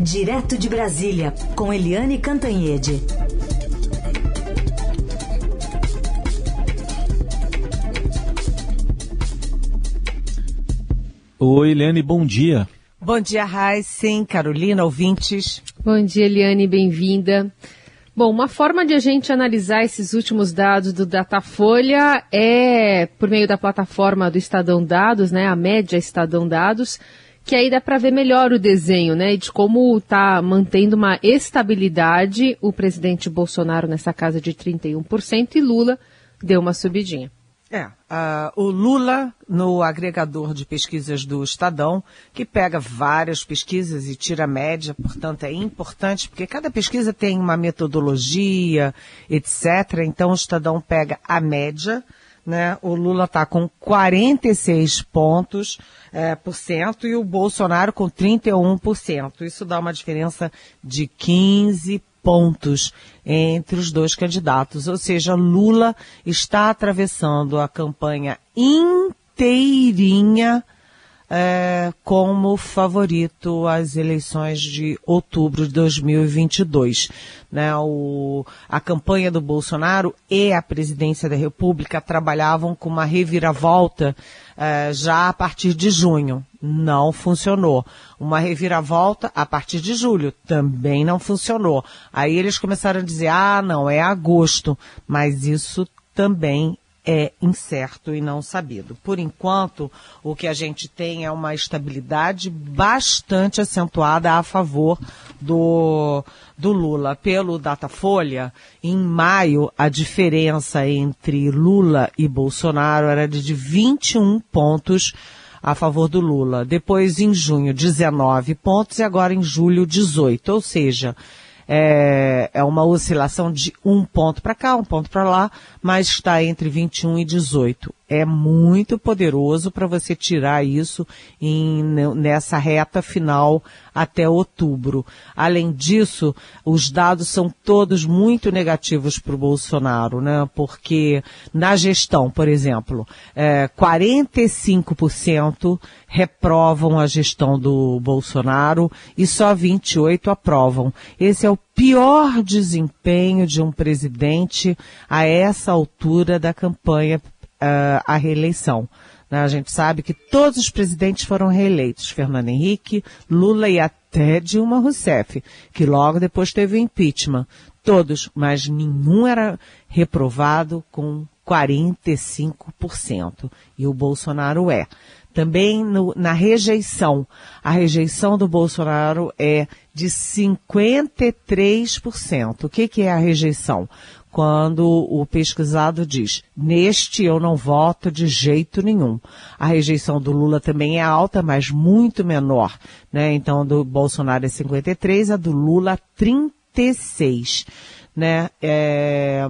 Direto de Brasília, com Eliane Cantanhede. Oi, Eliane, bom dia. Bom dia, Sim, Carolina, ouvintes. Bom dia, Eliane, bem-vinda. Bom, uma forma de a gente analisar esses últimos dados do Datafolha é por meio da plataforma do Estadão Dados, né, a média Estadão Dados, que aí dá para ver melhor o desenho, né, de como está mantendo uma estabilidade o presidente Bolsonaro nessa casa de 31% e Lula deu uma subidinha. É, uh, o Lula, no agregador de pesquisas do Estadão, que pega várias pesquisas e tira a média, portanto é importante, porque cada pesquisa tem uma metodologia, etc. Então o Estadão pega a média, né? O Lula está com 46 pontos é, por cento e o Bolsonaro com 31%. Isso dá uma diferença de 15 pontos entre os dois candidatos. Ou seja, Lula está atravessando a campanha inteirinha é, como favorito às eleições de outubro de 2022. Né, o, a campanha do Bolsonaro e a presidência da República trabalhavam com uma reviravolta é, já a partir de junho. Não funcionou. Uma reviravolta a partir de julho. Também não funcionou. Aí eles começaram a dizer, ah, não, é agosto. Mas isso também é incerto e não sabido. Por enquanto, o que a gente tem é uma estabilidade bastante acentuada a favor do, do Lula. Pelo Datafolha, em maio, a diferença entre Lula e Bolsonaro era de 21 pontos a favor do Lula. Depois, em junho, 19 pontos e agora em julho, 18. Ou seja, é, é uma oscilação de um ponto para cá, um ponto para lá, mas está entre 21 e 18. É muito poderoso para você tirar isso em, nessa reta final até outubro. Além disso, os dados são todos muito negativos para o Bolsonaro, né? Porque na gestão, por exemplo, é, 45% reprovam a gestão do Bolsonaro e só 28 aprovam. Esse é o pior desempenho de um presidente a essa altura da campanha uh, à reeleição. Né? A gente sabe que todos os presidentes foram reeleitos. Fernando Henrique, Lula e até Dilma Rousseff, que logo depois teve o impeachment. Todos, mas nenhum era reprovado com 45%. E o Bolsonaro é. Também no, na rejeição. A rejeição do Bolsonaro é de 53%. O que, que é a rejeição? Quando o pesquisado diz, neste eu não voto de jeito nenhum. A rejeição do Lula também é alta, mas muito menor. Né? Então, do Bolsonaro é 53, a do Lula 36. Né? É,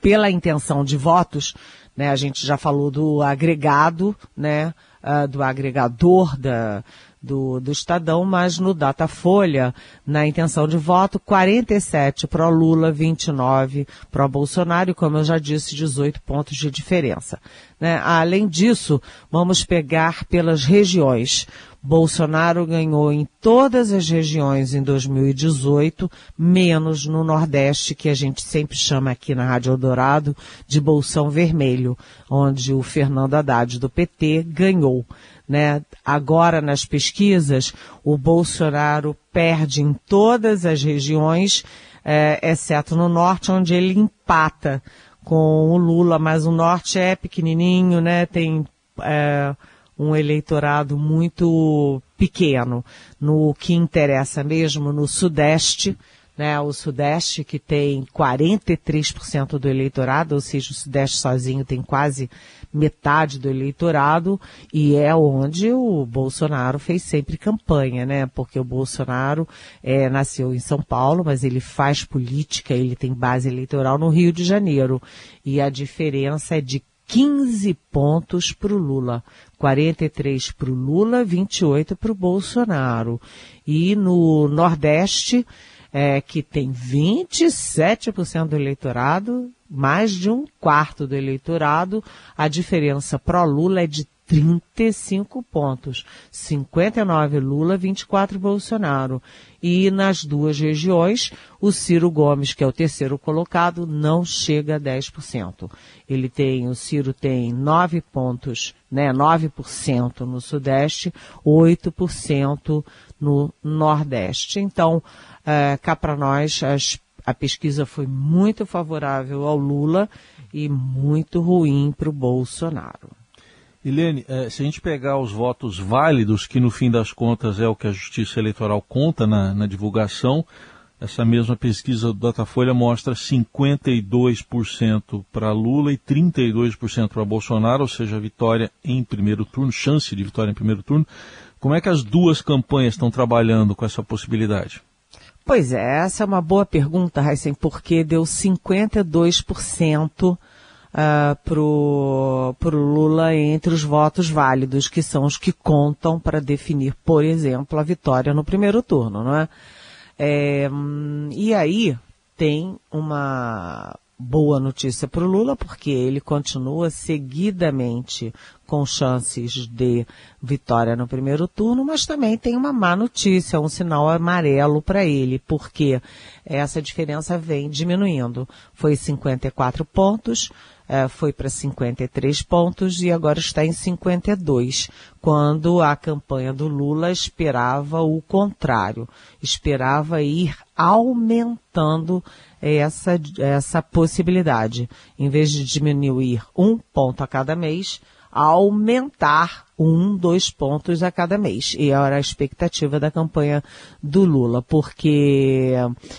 pela intenção de votos, né? A gente já falou do agregado, né? Uh, do agregador da, do, do Estadão, mas no Datafolha, na intenção de voto, 47 para Lula, 29 para Bolsonaro, e como eu já disse, 18 pontos de diferença. Né? Além disso, vamos pegar pelas regiões. Bolsonaro ganhou em todas as regiões em 2018, menos no Nordeste, que a gente sempre chama aqui na Rádio Eldorado de Bolsão Vermelho, onde o Fernando Haddad do PT ganhou. Né? Agora, nas pesquisas, o Bolsonaro perde em todas as regiões, é, exceto no Norte, onde ele empata com o Lula, mas o Norte é pequenininho, né? Tem... É, um eleitorado muito pequeno. No que interessa mesmo, no Sudeste, né, o Sudeste que tem 43% do eleitorado, ou seja, o Sudeste sozinho tem quase metade do eleitorado e é onde o Bolsonaro fez sempre campanha, né? Porque o Bolsonaro é, nasceu em São Paulo, mas ele faz política, ele tem base eleitoral no Rio de Janeiro e a diferença é de 15 pontos para o Lula. 43 para o Lula, 28 para o Bolsonaro. E no Nordeste, é, que tem 27% do eleitorado, mais de um quarto do eleitorado, a diferença pró-Lula é de 35 pontos. 59 Lula, 24 Bolsonaro. E nas duas regiões, o Ciro Gomes, que é o terceiro colocado, não chega a 10%. Ele tem, o Ciro tem 9 pontos, né, 9% no Sudeste, 8% no Nordeste. Então, é, cá para nós, as, a pesquisa foi muito favorável ao Lula e muito ruim para o Bolsonaro. Helene, eh, se a gente pegar os votos válidos, que no fim das contas é o que a Justiça Eleitoral conta na, na divulgação, essa mesma pesquisa do Datafolha mostra 52% para Lula e 32% para Bolsonaro, ou seja, vitória em primeiro turno, chance de vitória em primeiro turno. Como é que as duas campanhas estão trabalhando com essa possibilidade? Pois é, essa é uma boa pergunta, Heisen, porque deu 52% uh, pro, pro Lula entre os votos válidos, que são os que contam para definir, por exemplo, a vitória no primeiro turno, não é? é e aí tem uma boa notícia para o Lula, porque ele continua seguidamente com chances de vitória no primeiro turno, mas também tem uma má notícia, um sinal amarelo para ele, porque essa diferença vem diminuindo. Foi 54 pontos, é, foi para 53 pontos e agora está em 52, quando a campanha do Lula esperava o contrário, esperava ir aumentando essa, essa possibilidade. Em vez de diminuir um ponto a cada mês, aumentar um, dois pontos a cada mês. E era a expectativa da campanha do Lula, porque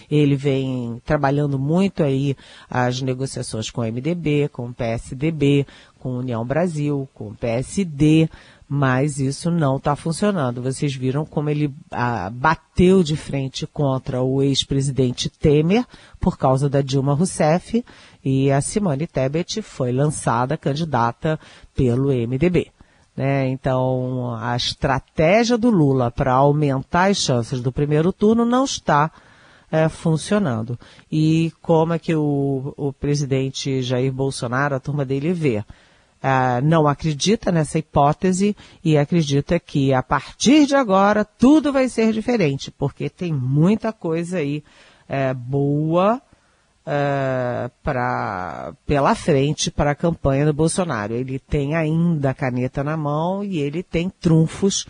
ele vem trabalhando muito aí as negociações com o MDB, com o PSDB, com União Brasil, com o PSD, mas isso não está funcionando. Vocês viram como ele ah, bateu de frente contra o ex-presidente Temer por causa da Dilma Rousseff e a Simone Tebet foi lançada candidata pelo MDB. Né? Então, a estratégia do Lula para aumentar as chances do primeiro turno não está é, funcionando. E como é que o, o presidente Jair Bolsonaro, a turma dele, vê? Uh, não acredita nessa hipótese e acredita que a partir de agora tudo vai ser diferente, porque tem muita coisa aí uh, boa uh, pra, pela frente para a campanha do Bolsonaro. Ele tem ainda a caneta na mão e ele tem trunfos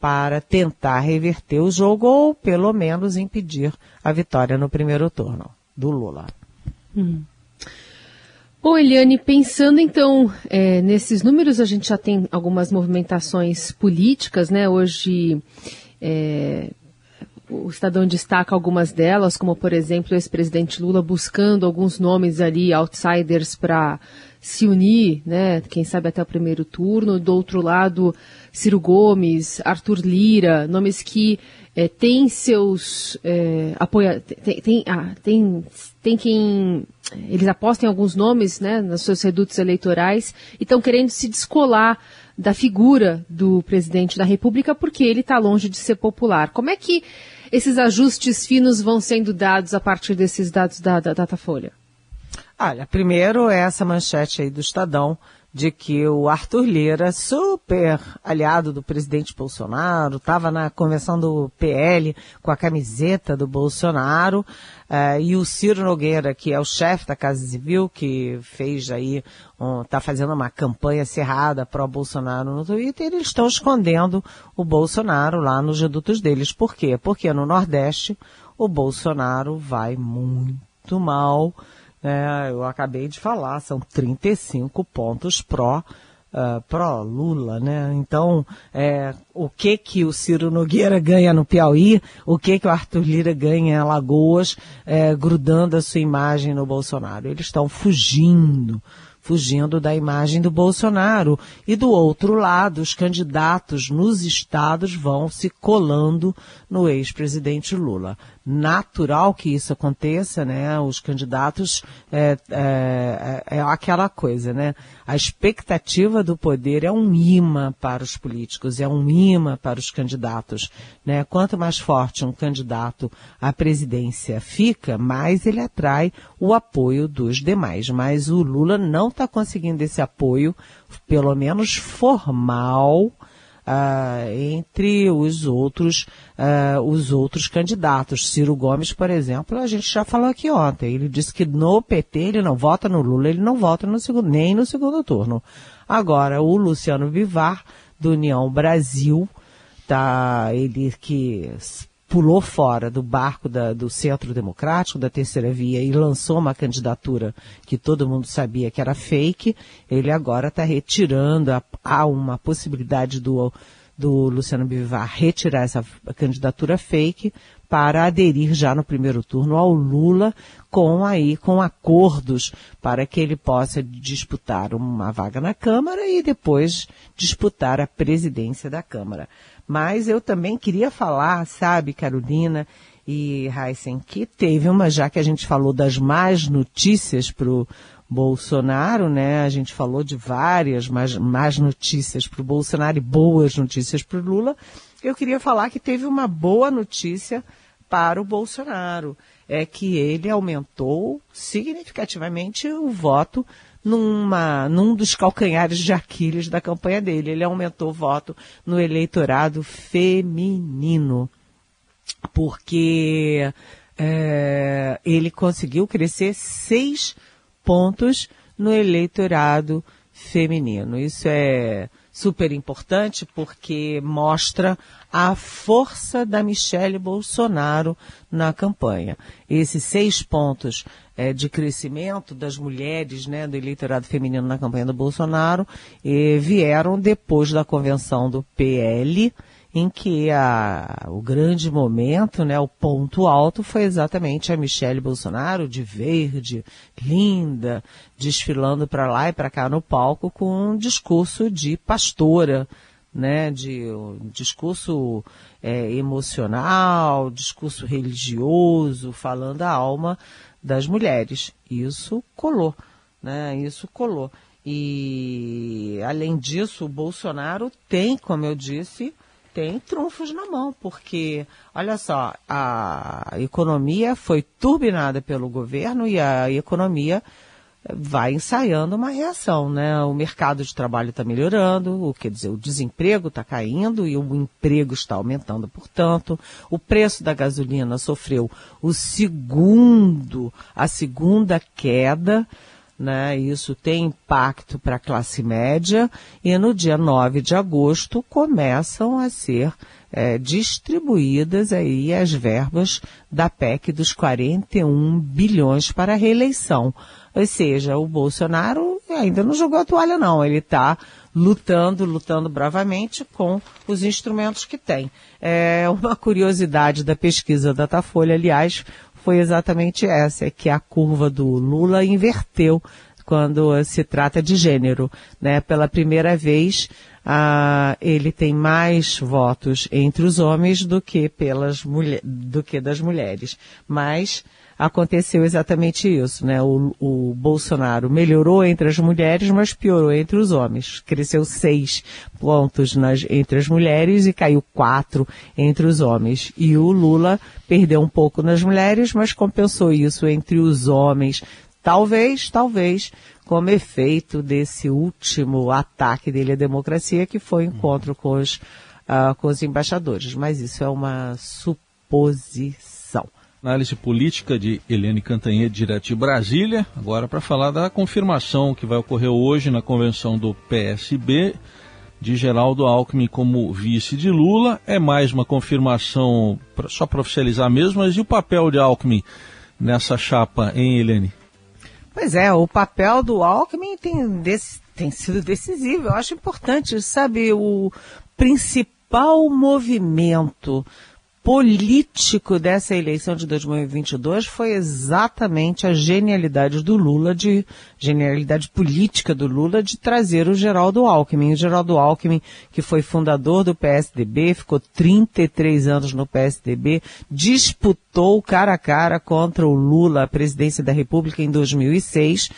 para tentar reverter o jogo ou pelo menos impedir a vitória no primeiro turno do Lula. Hum. Bom, Eliane, pensando então é, nesses números, a gente já tem algumas movimentações políticas, né? Hoje é, o Estadão destaca algumas delas, como por exemplo o ex-presidente Lula buscando alguns nomes ali, outsiders, para se unir, né? Quem sabe até o primeiro turno. Do outro lado, Ciro Gomes, Arthur Lira, nomes que é, têm seus é, apoia, tem, tem, ah, tem, tem quem eles apostam em alguns nomes, né, nos seus redutos eleitorais e estão querendo se descolar da figura do presidente da República porque ele está longe de ser popular. Como é que esses ajustes finos vão sendo dados a partir desses dados da, da Datafolha? Olha, primeiro é essa manchete aí do Estadão de que o Arthur Lira, super aliado do presidente Bolsonaro, estava na convenção do PL com a camiseta do Bolsonaro, uh, e o Ciro Nogueira, que é o chefe da Casa Civil, que fez aí, está um, fazendo uma campanha cerrada pró Bolsonaro no Twitter, eles estão escondendo o Bolsonaro lá nos redutos deles. Por quê? Porque no Nordeste o Bolsonaro vai muito mal, é, eu acabei de falar, são 35 pontos pró, uh, pró Lula, né? Então, é, o que que o Ciro Nogueira ganha no Piauí, o que que o Arthur Lira ganha em Alagoas, é, grudando a sua imagem no Bolsonaro? Eles estão fugindo fugindo da imagem do Bolsonaro. E do outro lado, os candidatos nos estados vão se colando no ex-presidente Lula natural que isso aconteça, né? Os candidatos é, é, é, aquela coisa, né? A expectativa do poder é um imã para os políticos, é um imã para os candidatos, né? Quanto mais forte um candidato à presidência fica, mais ele atrai o apoio dos demais. Mas o Lula não está conseguindo esse apoio, pelo menos formal, Uh, entre os outros, uh, os outros candidatos. Ciro Gomes, por exemplo, a gente já falou aqui ontem. Ele disse que no PT ele não vota no Lula, ele não vota no segundo, nem no segundo turno. Agora, o Luciano Bivar, do União Brasil, tá, ele que pulou fora do barco da, do Centro Democrático, da Terceira Via, e lançou uma candidatura que todo mundo sabia que era fake, ele agora está retirando, há uma possibilidade do, do Luciano Bivar retirar essa candidatura fake para aderir já no primeiro turno ao Lula com aí com acordos para que ele possa disputar uma vaga na Câmara e depois disputar a presidência da Câmara. Mas eu também queria falar, sabe, Carolina e Heisen, que teve uma, já que a gente falou das más notícias para o Bolsonaro, né? A gente falou de várias más, más notícias para o Bolsonaro e boas notícias para o Lula. Eu queria falar que teve uma boa notícia para o Bolsonaro. É que ele aumentou significativamente o voto numa, num dos calcanhares de Aquiles da campanha dele. Ele aumentou o voto no eleitorado feminino, porque é, ele conseguiu crescer seis pontos no eleitorado feminino. Isso é super importante porque mostra a força da Michele Bolsonaro na campanha. Esses seis pontos é, de crescimento das mulheres, né, do eleitorado feminino na campanha do Bolsonaro, eh, vieram depois da convenção do PL, em que a, o grande momento, né, o ponto alto foi exatamente a Michelle Bolsonaro de verde, linda, desfilando para lá e para cá no palco com um discurso de pastora, né, de um discurso é, emocional, discurso religioso, falando a alma das mulheres. Isso colou, né, isso colou. E além disso, o Bolsonaro tem, como eu disse, tem trunfos na mão, porque, olha só, a economia foi turbinada pelo governo e a economia vai ensaiando uma reação, né? O mercado de trabalho está melhorando, o quer dizer, o desemprego está caindo e o emprego está aumentando, portanto, o preço da gasolina sofreu o segundo, a segunda queda né? Isso tem impacto para a classe média e no dia 9 de agosto começam a ser é, distribuídas aí as verbas da PEC dos 41 bilhões para a reeleição. Ou seja, o Bolsonaro ainda não jogou a toalha não, ele está lutando, lutando bravamente com os instrumentos que tem. É uma curiosidade da pesquisa Datafolha, aliás, foi exatamente essa, é que a curva do Lula inverteu quando se trata de gênero. Né? Pela primeira vez, ah, ele tem mais votos entre os homens do que, pelas mulher, do que das mulheres. Mas aconteceu exatamente isso, né? O, o, Bolsonaro melhorou entre as mulheres, mas piorou entre os homens. Cresceu seis pontos nas, entre as mulheres e caiu quatro entre os homens. E o Lula perdeu um pouco nas mulheres, mas compensou isso entre os homens. Talvez, talvez, como efeito desse último ataque dele à democracia, que foi o encontro com os, uh, com os embaixadores. Mas isso é uma suposição. Análise política de Helene Cantanhede, direto de Brasília. Agora para falar da confirmação que vai ocorrer hoje na convenção do PSB de Geraldo Alckmin como vice de Lula. É mais uma confirmação só para oficializar mesmo, mas e o papel de Alckmin nessa chapa, hein, Helene? Pois é, o papel do Alckmin tem, tem sido decisivo. Eu acho importante, sabe, o principal movimento político dessa eleição de 2022 foi exatamente a genialidade do Lula, de genialidade política do Lula de trazer o Geraldo Alckmin. O Geraldo Alckmin, que foi fundador do PSDB, ficou 33 anos no PSDB, disputou cara a cara contra o Lula a presidência da República em 2006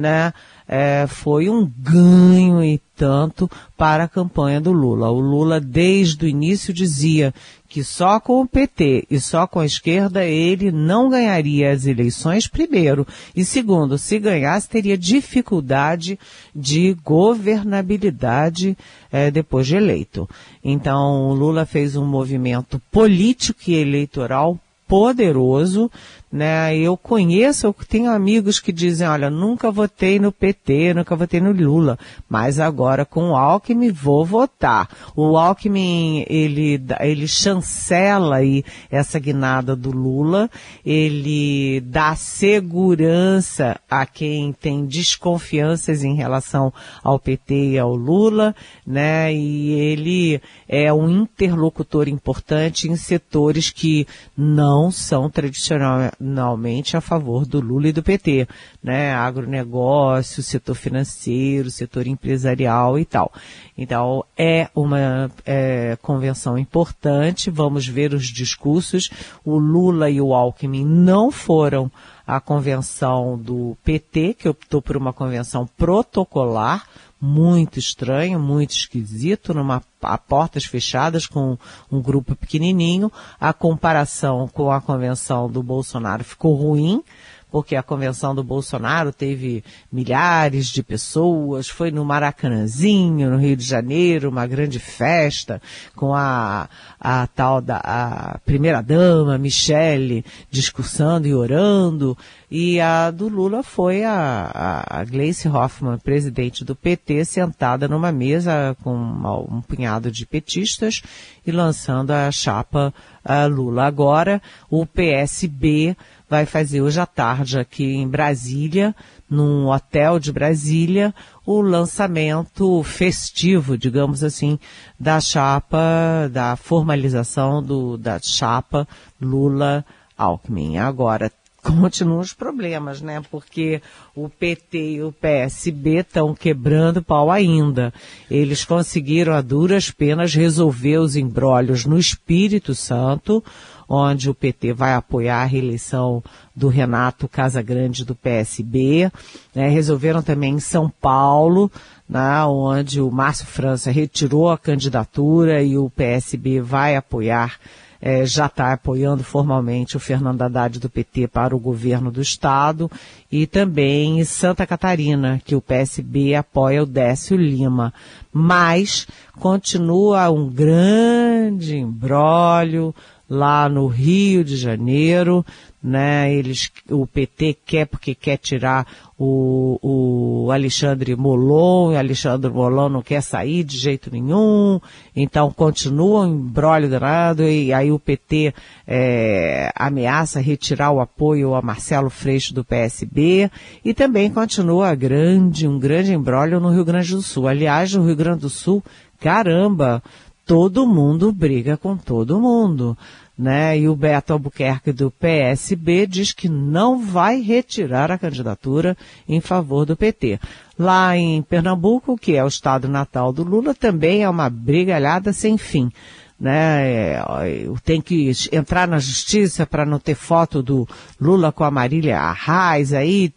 né, é, foi um ganho e tanto para a campanha do Lula. O Lula, desde o início, dizia que só com o PT e só com a esquerda ele não ganharia as eleições, primeiro. E segundo, se ganhasse, teria dificuldade de governabilidade é, depois de eleito. Então, o Lula fez um movimento político e eleitoral poderoso, né? Eu conheço, eu tenho amigos que dizem, olha, nunca votei no PT, nunca votei no Lula, mas agora com o Alckmin vou votar. O Alckmin, ele, ele chancela aí essa guinada do Lula, ele dá segurança a quem tem desconfianças em relação ao PT e ao Lula, né? E ele é um interlocutor importante em setores que não são tradicionalmente a favor do Lula e do PT, né? Agronegócio, setor financeiro, setor empresarial e tal. Então, é uma é, convenção importante, vamos ver os discursos. O Lula e o Alckmin não foram à convenção do PT, que optou por uma convenção protocolar, muito estranho, muito esquisito, numa a portas fechadas com um grupo pequenininho. A comparação com a convenção do Bolsonaro ficou ruim, porque a convenção do Bolsonaro teve milhares de pessoas, foi no Maracanãzinho, no Rio de Janeiro, uma grande festa, com a, a tal da a primeira dama, Michele, discursando e orando, e a do Lula foi a, a, Gleice Hoffmann, presidente do PT, sentada numa mesa com um punhado de petistas e lançando a chapa a Lula. Agora, o PSB vai fazer hoje à tarde aqui em Brasília, num hotel de Brasília, o lançamento festivo, digamos assim, da chapa, da formalização do, da chapa Lula-Alckmin. Agora, continuam os problemas, né? Porque o PT e o PSB estão quebrando pau ainda. Eles conseguiram a duras penas resolver os embrólios no Espírito Santo, onde o PT vai apoiar a reeleição do Renato Casagrande do PSB. Né? Resolveram também em São Paulo, né? onde o Márcio França retirou a candidatura e o PSB vai apoiar é, já está apoiando formalmente o Fernando Haddad do PT para o governo do Estado e também Santa Catarina, que o PSB apoia o Décio Lima. Mas continua um grande embrólio lá no Rio de Janeiro, né? Eles, o PT quer porque quer tirar o, o Alexandre Molon, e Alexandre Molon não quer sair de jeito nenhum, então continua um embrólio danado e aí o PT é, ameaça retirar o apoio a Marcelo Freixo do PSB e também continua grande, um grande embrólio no Rio Grande do Sul. Aliás, no Rio Grande do Sul, caramba, todo mundo briga com todo mundo. Né? E o Beto Albuquerque do PSB diz que não vai retirar a candidatura em favor do PT. Lá em Pernambuco, que é o estado natal do Lula, também é uma brigalhada sem fim. Né? É, tem que entrar na justiça para não ter foto do Lula com a Marília Arraes, aí,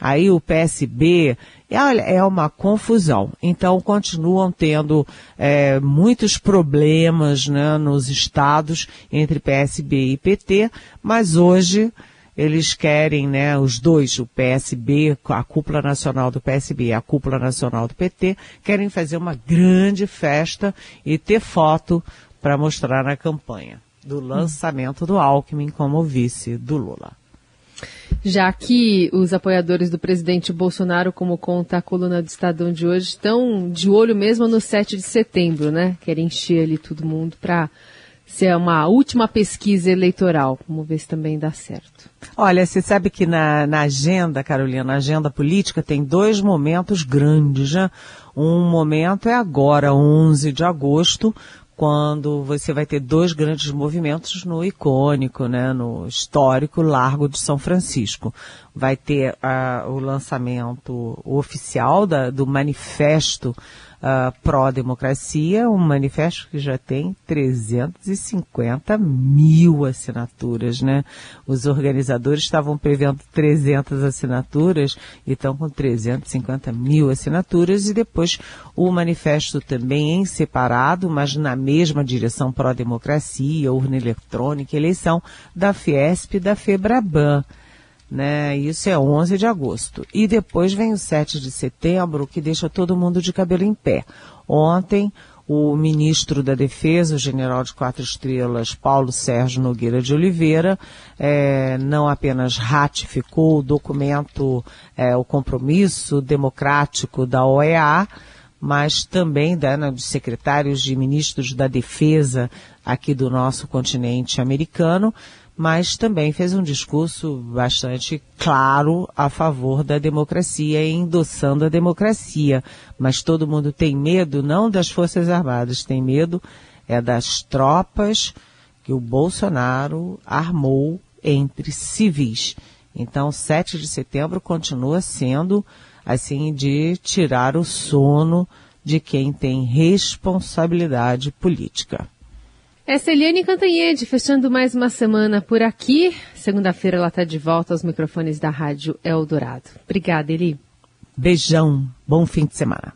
aí o PSB olha, é uma confusão. Então continuam tendo é, muitos problemas né, nos estados entre PSB e PT, mas hoje eles querem, né, os dois, o PSB, a cúpula nacional do PSB e a cúpula nacional do PT, querem fazer uma grande festa e ter foto para mostrar na campanha do lançamento do Alckmin como vice do Lula já que os apoiadores do presidente Bolsonaro, como conta a coluna do Estadão de hoje, estão de olho mesmo no 7 de setembro, né? Querem encher ali todo mundo para ser uma última pesquisa eleitoral. Vamos ver se também dá certo. Olha, você sabe que na, na agenda, Carolina, na agenda política, tem dois momentos grandes, né? Um momento é agora, 11 de agosto, quando você vai ter dois grandes movimentos no icônico, né, no histórico Largo de São Francisco. Vai ter uh, o lançamento oficial da, do manifesto uh, pró-democracia, um manifesto que já tem 350 mil assinaturas, né? Os organizadores estavam prevendo 300 assinaturas e estão com 350 mil assinaturas e depois o manifesto também em separado, mas na mesma direção pró-democracia, urna eletrônica, eleição da Fiesp e da Febraban né? Isso é 11 de agosto. E depois vem o 7 de setembro, que deixa todo mundo de cabelo em pé. Ontem, o ministro da Defesa, o general de quatro estrelas, Paulo Sérgio Nogueira de Oliveira, é, não apenas ratificou o documento, é, o compromisso democrático da OEA, mas também da, né, dos secretários de ministros da Defesa aqui do nosso continente americano, mas também fez um discurso bastante claro a favor da democracia endossando a democracia. Mas todo mundo tem medo não das Forças Armadas, tem medo é das tropas que o Bolsonaro armou entre civis. Então, 7 de setembro continua sendo assim de tirar o sono de quem tem responsabilidade política. Essa é Eliane Cantanhede, fechando mais uma semana por aqui. Segunda-feira ela está de volta aos microfones da Rádio Eldorado. Obrigada, Eli. Beijão. Bom fim de semana.